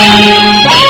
手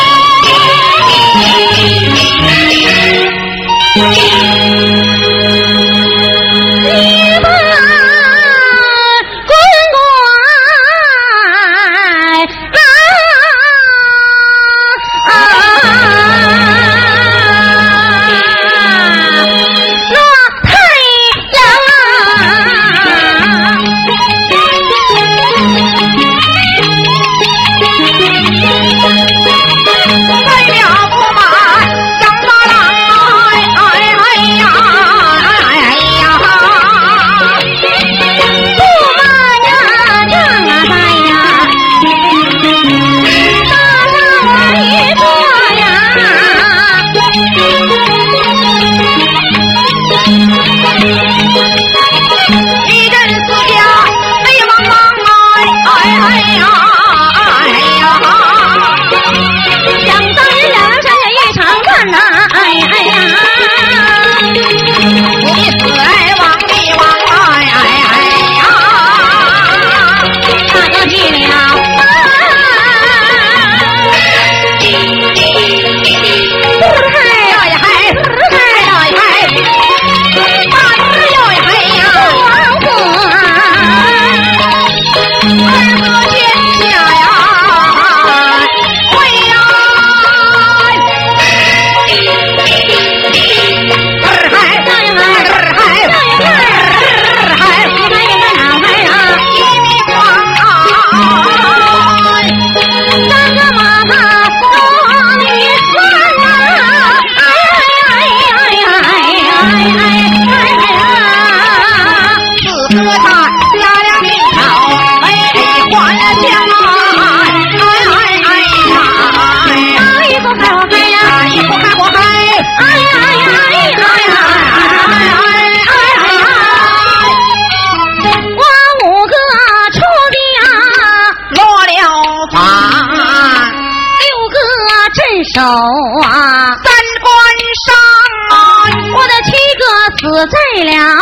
了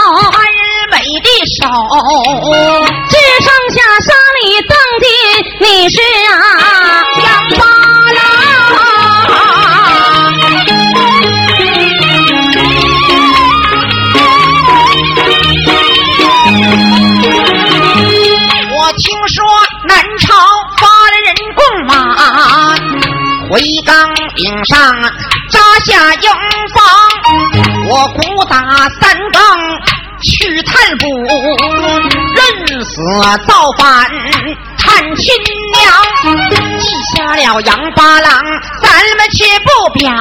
我造反探亲娘，记下了杨八郎，咱们且不，表。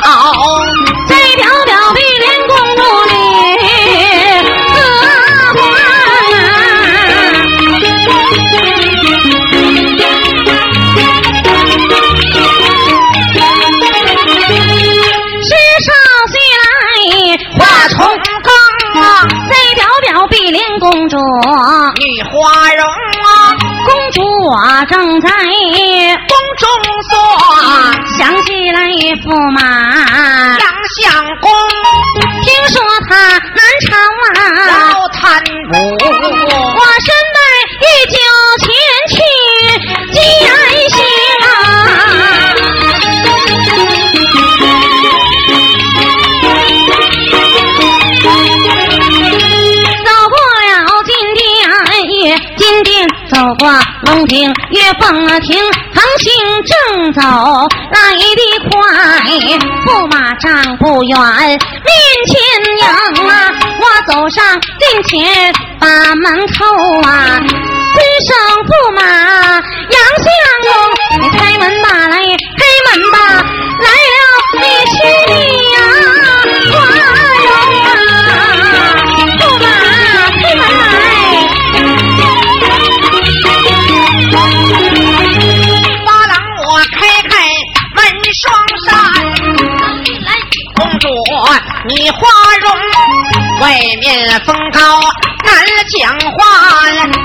月凤亭，航行正走来得快，驸马丈不远面前迎啊，我走上近前把门叩啊，低声驸马杨相公，你开门吧来，开门吧，来了你是花容，外面风高难讲话，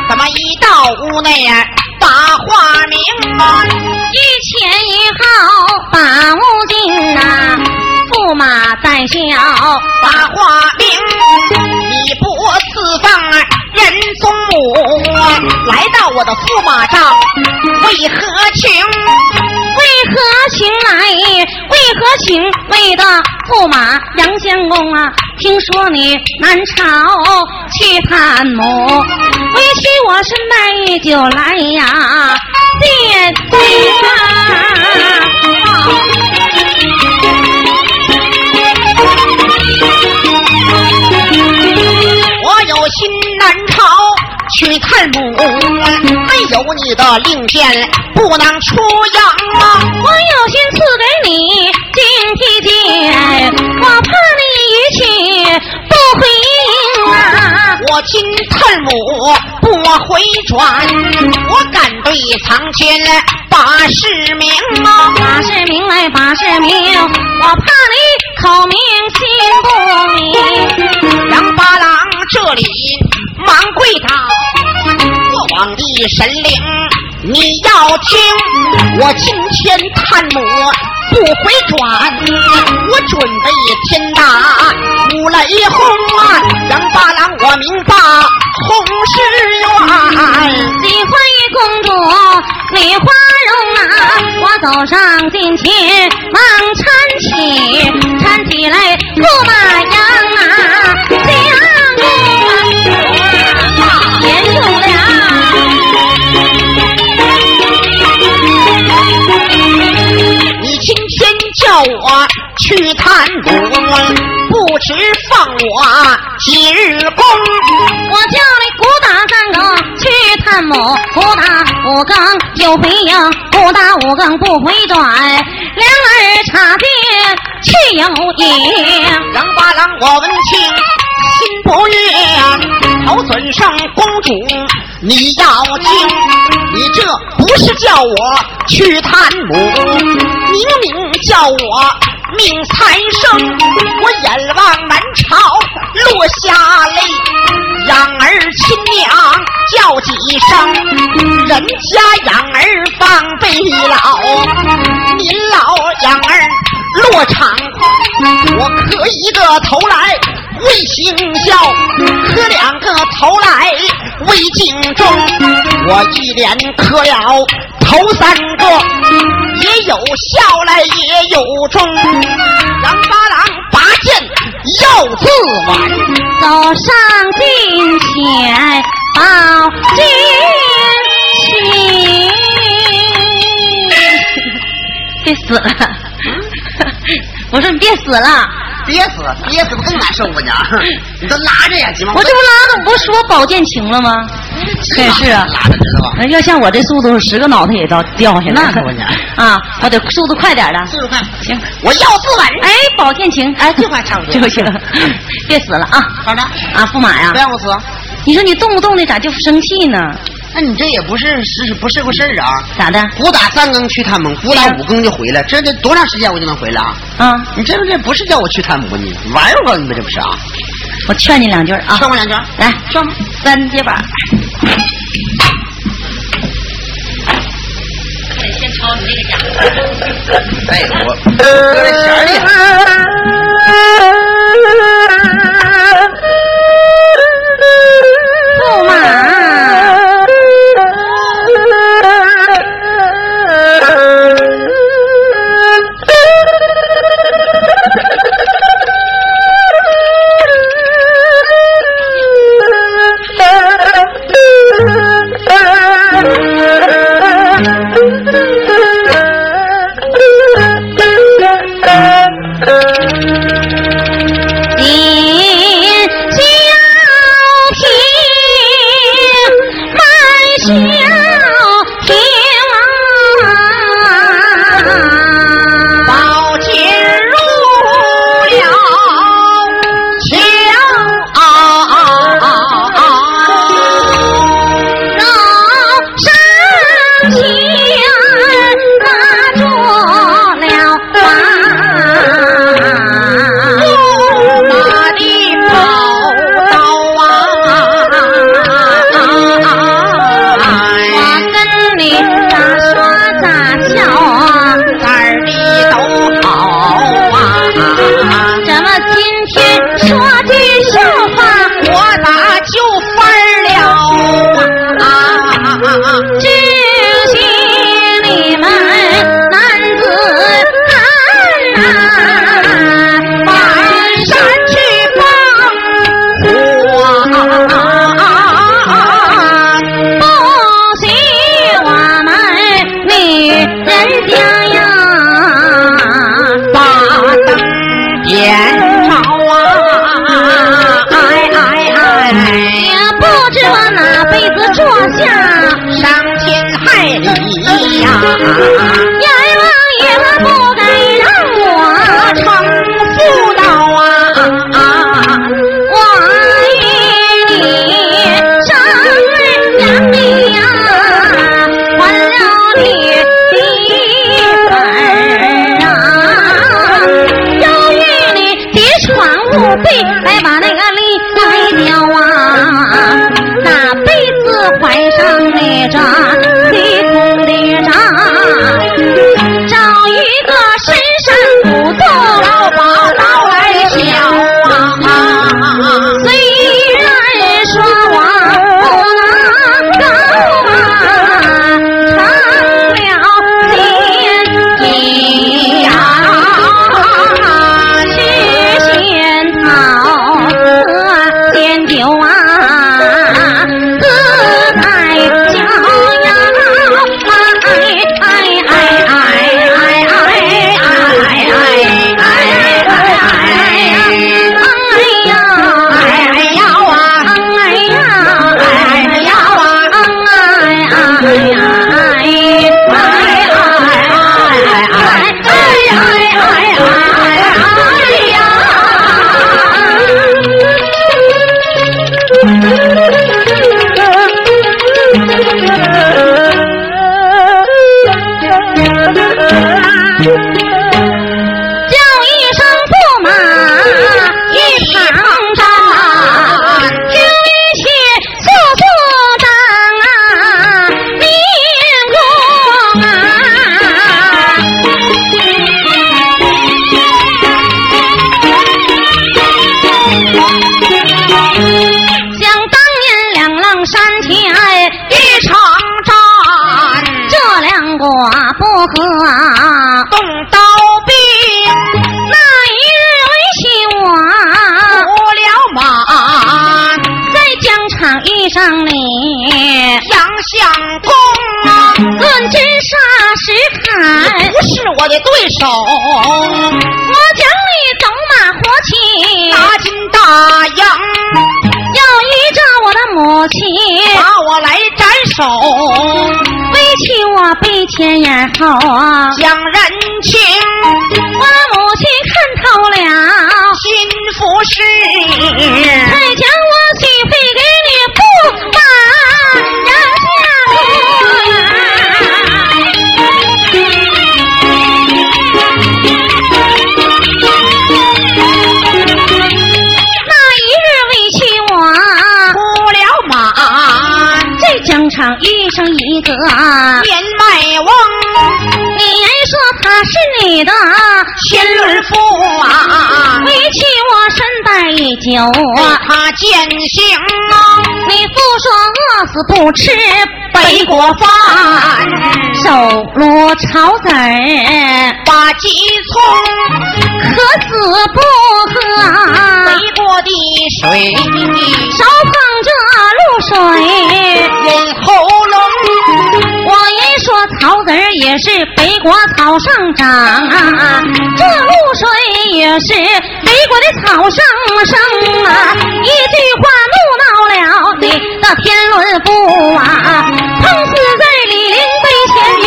怎么一到屋内呀把话明啊？一前一后把无尽呐，驸马在笑，把话明，你不赐放人宗母，来到我的驸马帐，为何情？为何请来？为何请为的驸马杨相公啊？听说你南朝去探母，委屈我是买酒来呀，谢罪我有心南朝去探母，有你的令箭不能出洋啊！我有心赐给你金披肩，我怕你一去不回营啊！我今探母不回转，我敢对苍天把誓明啊！把誓明来把誓明，我怕你口明心不明。杨八郎这里忙跪倒，过皇帝神灵你要听，我今天探母不回转，我准备天大。五雷轰啊！杨八郎我明白红十元。喜欢与公主李花容啊，我走上近前忙搀起，搀起来驸马我几日工？我叫你鼓打三更去探母，鼓打五更就回应，鼓打五更不回转，两耳插电去有影。杨八郎我闻听心不悦，头尊上公主你要听，你这不是叫我去探母，明明叫我命财生，我眼望南朝落下泪，养儿亲娘叫几声，人家养儿防备老，您老养儿落场，我磕一个头来为行孝，磕两个头来为敬忠，我一连磕了头三个，也有笑来也有忠，杨八郎拔剑要自刎。走上近前报军情，别死了！我说你别死了，憋死，憋死不更难受吗？你，你都拉着呀，鸡毛！我这不拉的，不是说保健情了吗？真是啊，拉着知道吧？要像我这速度，十个脑袋也到掉下来那可不呢 啊！我得速度快点的。速度快，行，我要自剜。哎，保健情，哎，这话差不多就行，别死了啊！好的，啊，驸马呀不，让我死。你说你动不动的咋就生气呢？那你这也不是是不是个事儿啊？咋的？鼓打三更去探母，鼓打五更就回来，这得多长时间我就能回来啊？啊，你这不这不是叫我去探母你玩我你们这不是啊？我劝你两句啊。劝我两句。来，双三接板。得先抄你那个家。哎，我搁这弦儿里。驸马。不和啊，动刀兵，那一日为起我。出了马，在疆场遇上你，杨相公啊，论真杀实砍，不是我的对手，我将你走马活起，大金大洋，要依着我的母亲，把我来斩首，背起我背前眼后啊，讲人情，我母亲看透了，心服事，生一个。说他是你的，千轮夫啊，为妻我身带酒为啊。他践行啊，你父说饿死不吃北国饭，手撸草籽儿，把鸡葱，渴死不喝，北国的水，手捧着露水。润喉咙，我一说草籽儿也是北国草上长啊，这露水也是北国的草上生啊。一句话怒恼了你的天伦父啊，碰死在李陵碑前鱼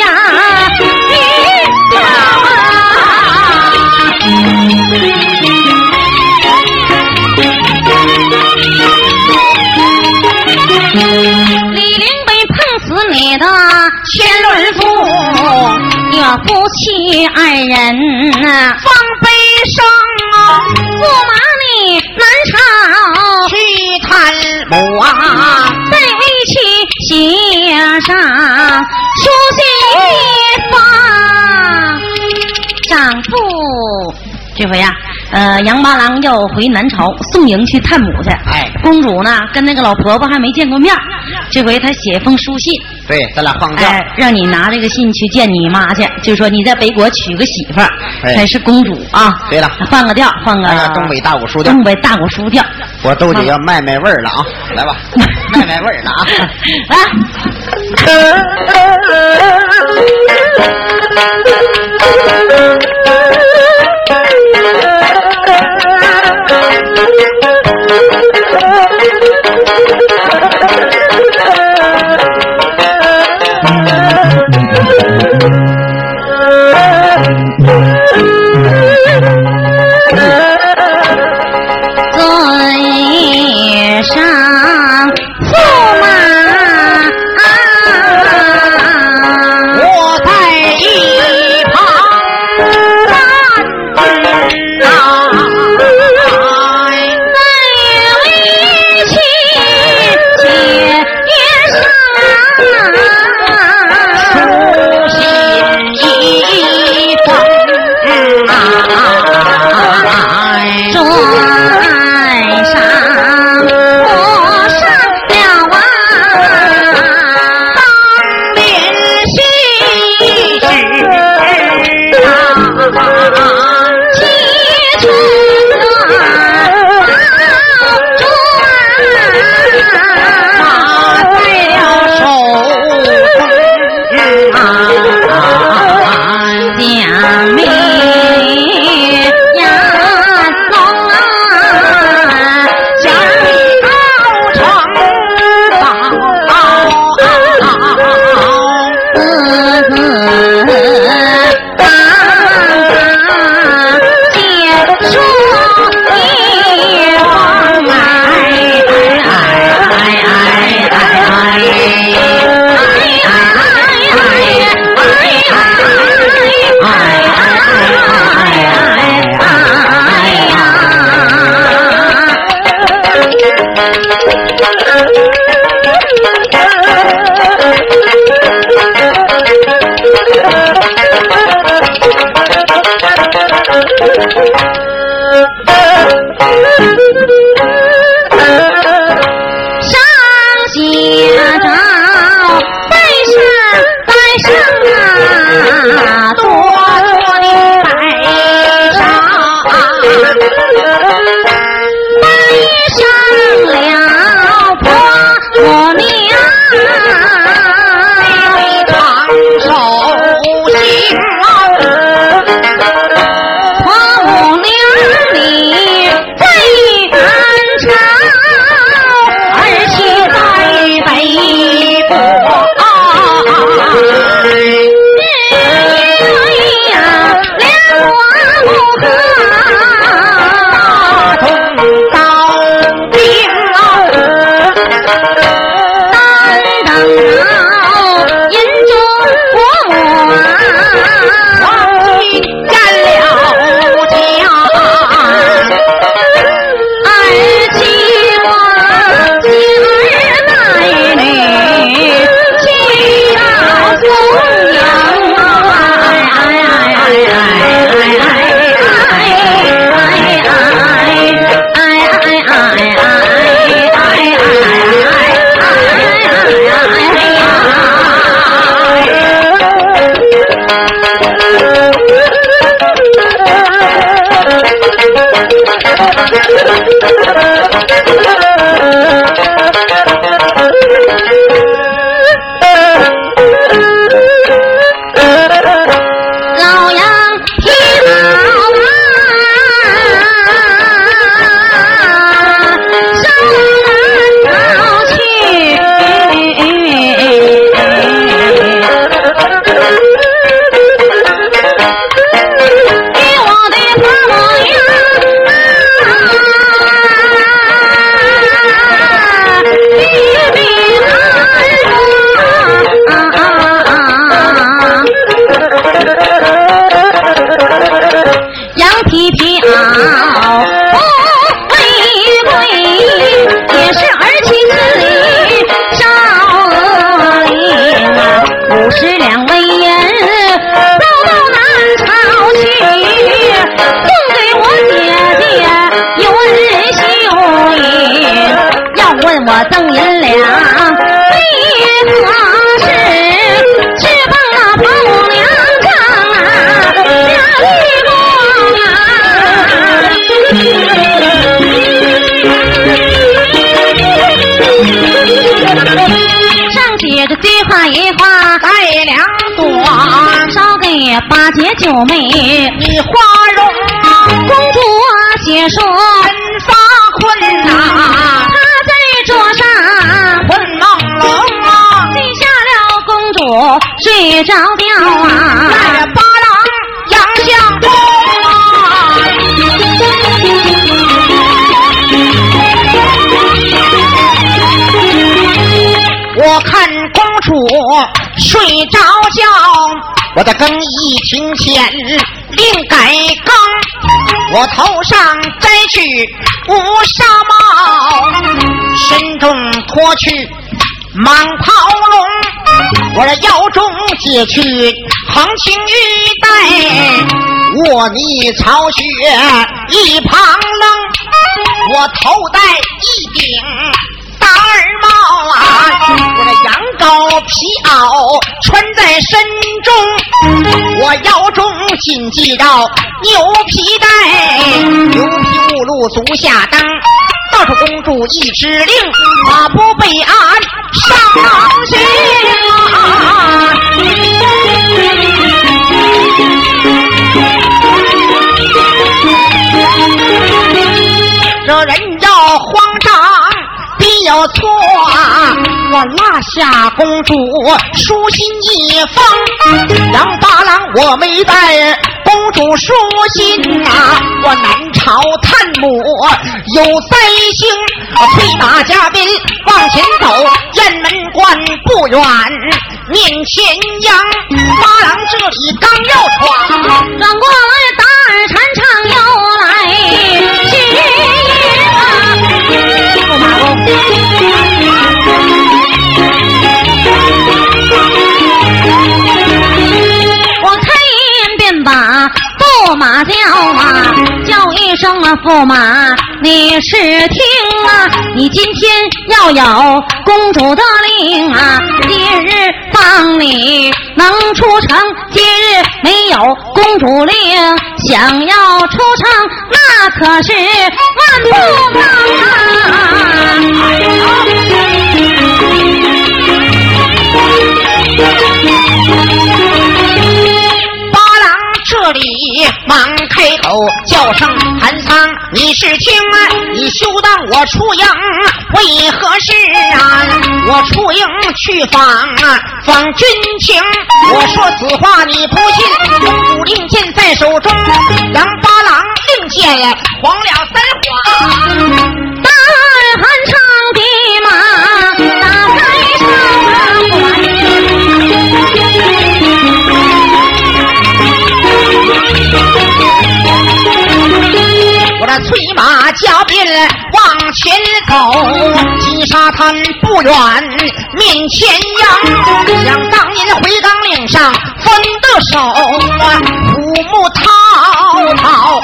呀，鱼啊！夫妻二人呐，放悲伤啊，驸马你南朝去探母啊，在为妻写上书信一封，丈夫这回呀、呃，杨八郎要回南朝宋营去探母去。哎。公主呢跟那个老婆婆还没见过面，这回她写封书信，对，咱俩换个调。哎，让你拿这个信去见你妈去，就说你在北国娶个媳妇儿，哎才是公主啊。对了换个调，换个东北大鼓书调东北大鼓书调，我都得要卖卖味儿了啊！来吧，卖卖味儿了啊！来。八姐九妹，你花容啊，公主啊写说真发困呐、她在桌上困朦胧啊，记下了公主睡着觉啊。带着八郎杨相公啊。我看公主睡着觉，我的更衣厅前另改更，我头上摘去乌纱帽，身中脱去蟒袍笼，我的腰中解去横青玉带，卧泥巢穴一旁扔，我头戴一顶。大耳帽啊，我的羊高皮袄穿在身中，我腰中紧系着牛皮带，牛皮目录足下蹬，倒是公主一指令，马不备鞍上行啊。这人要慌张。必有错，我落下公主书信一封，杨八郎我没带公主书信啊，我南朝探母有灾星，催马加鞭往前走，雁门关不远，面前央，八郎这里刚要闯，转过来打耳缠唱又驸马你是听啊，你今天要有公主的令啊，今日放你能出城，今日没有公主令，想要出城那可是万不能啊！这里忙开口叫声韩桑，你是听啊？你休当我出营为何事啊？我出营去访啊，访军情。我说此话你不信，公主令箭在手中，杨八郎令箭黄了三花。催马加鞭往前走，金沙滩不远，面前央。想当年回岗岭上分的手啊，虎目滔滔，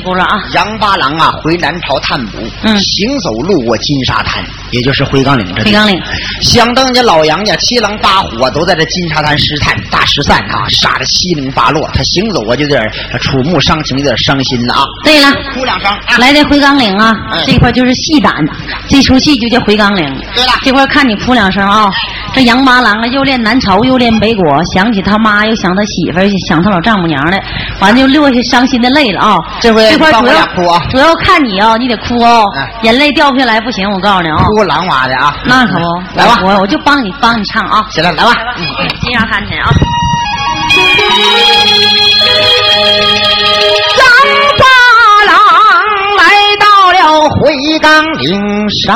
轱辘啊！杨八郎啊，回南朝探母，嗯行走路过金沙滩，也就是回岗岭这地回岗岭。想当年老杨家七狼八虎啊，都在这金沙滩失散大失散啊，杀的七零八落。他行走啊，就有点触目伤情，有点伤心了啊。对了，哭两声啊。来这回岗岭啊，嗯这块就是戏胆，这出戏就叫回岗岭。对了这块看你哭两声啊。这杨八郎啊，又恋南朝，又恋北国，想起他妈，又想他媳妇儿，想他老丈母娘的，完就落下伤心的泪了啊。这回这块主要哭啊主要看你啊，你得哭哦嗯，眼泪掉不下来不行，我告诉你啊。哭狼哇的啊。那可不，来吧我我就帮你帮你唱啊。行了，来吧。嗯，金沙滩去啊。杨八郎来到了回岗岭上，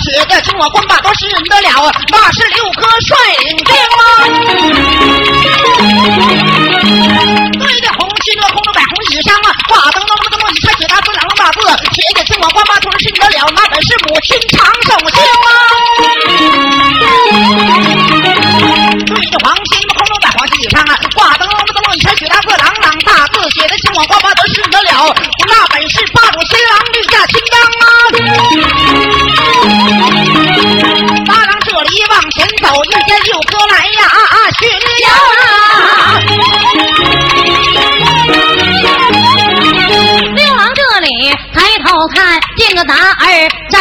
写的清我官把多是认得了，那是六哥率领兵啊。对着红旗那红楼摆红旗上啊，挂灯笼灯笼一拆写大字两大字，写的清我官把多是认得了，那本是母亲长寿星啊。对着黄旗红楼摆黄旗上啊，挂灯笼灯笼一拆写大字朗朗大字，写的清我官把多是认得了，那本是八主新郎御驾亲当啊。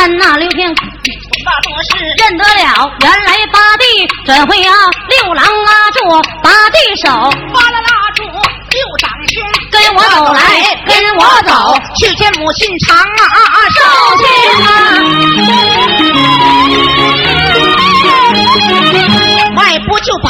那刘平，那多是认得了，原来八弟转会啊，六郎拉住八弟手，八拉拉住六长兄，跟我走来，跟我走，去见母亲长啊寿星啊！迈步就把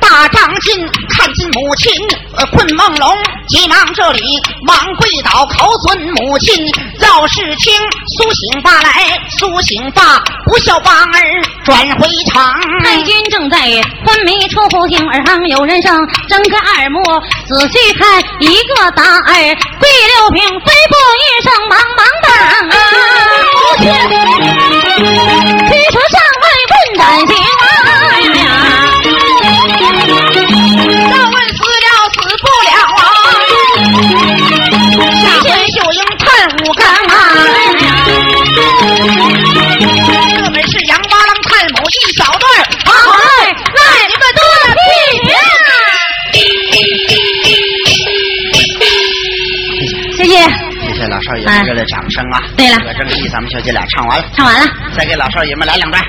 大丈进，看见母亲呃困梦龙，急忙这里忙跪倒，口尊母亲赵世清，苏醒罢来，苏醒罢，不孝把儿转回场。太君正在昏迷处，听耳旁有人声，睁开耳目仔细看，一个大儿跪六平，飞步一声忙忙当啊！母亲，驱车上外问斩刑啊！下回秀英探五更啊！这本是杨八郎探母一小段儿，好嘞，那你们多了屁呀！谢谢，谢谢老少爷们热烈掌声啊！对了这个正义咱们小姐俩唱完了，唱完了。再给老少爷们来两段。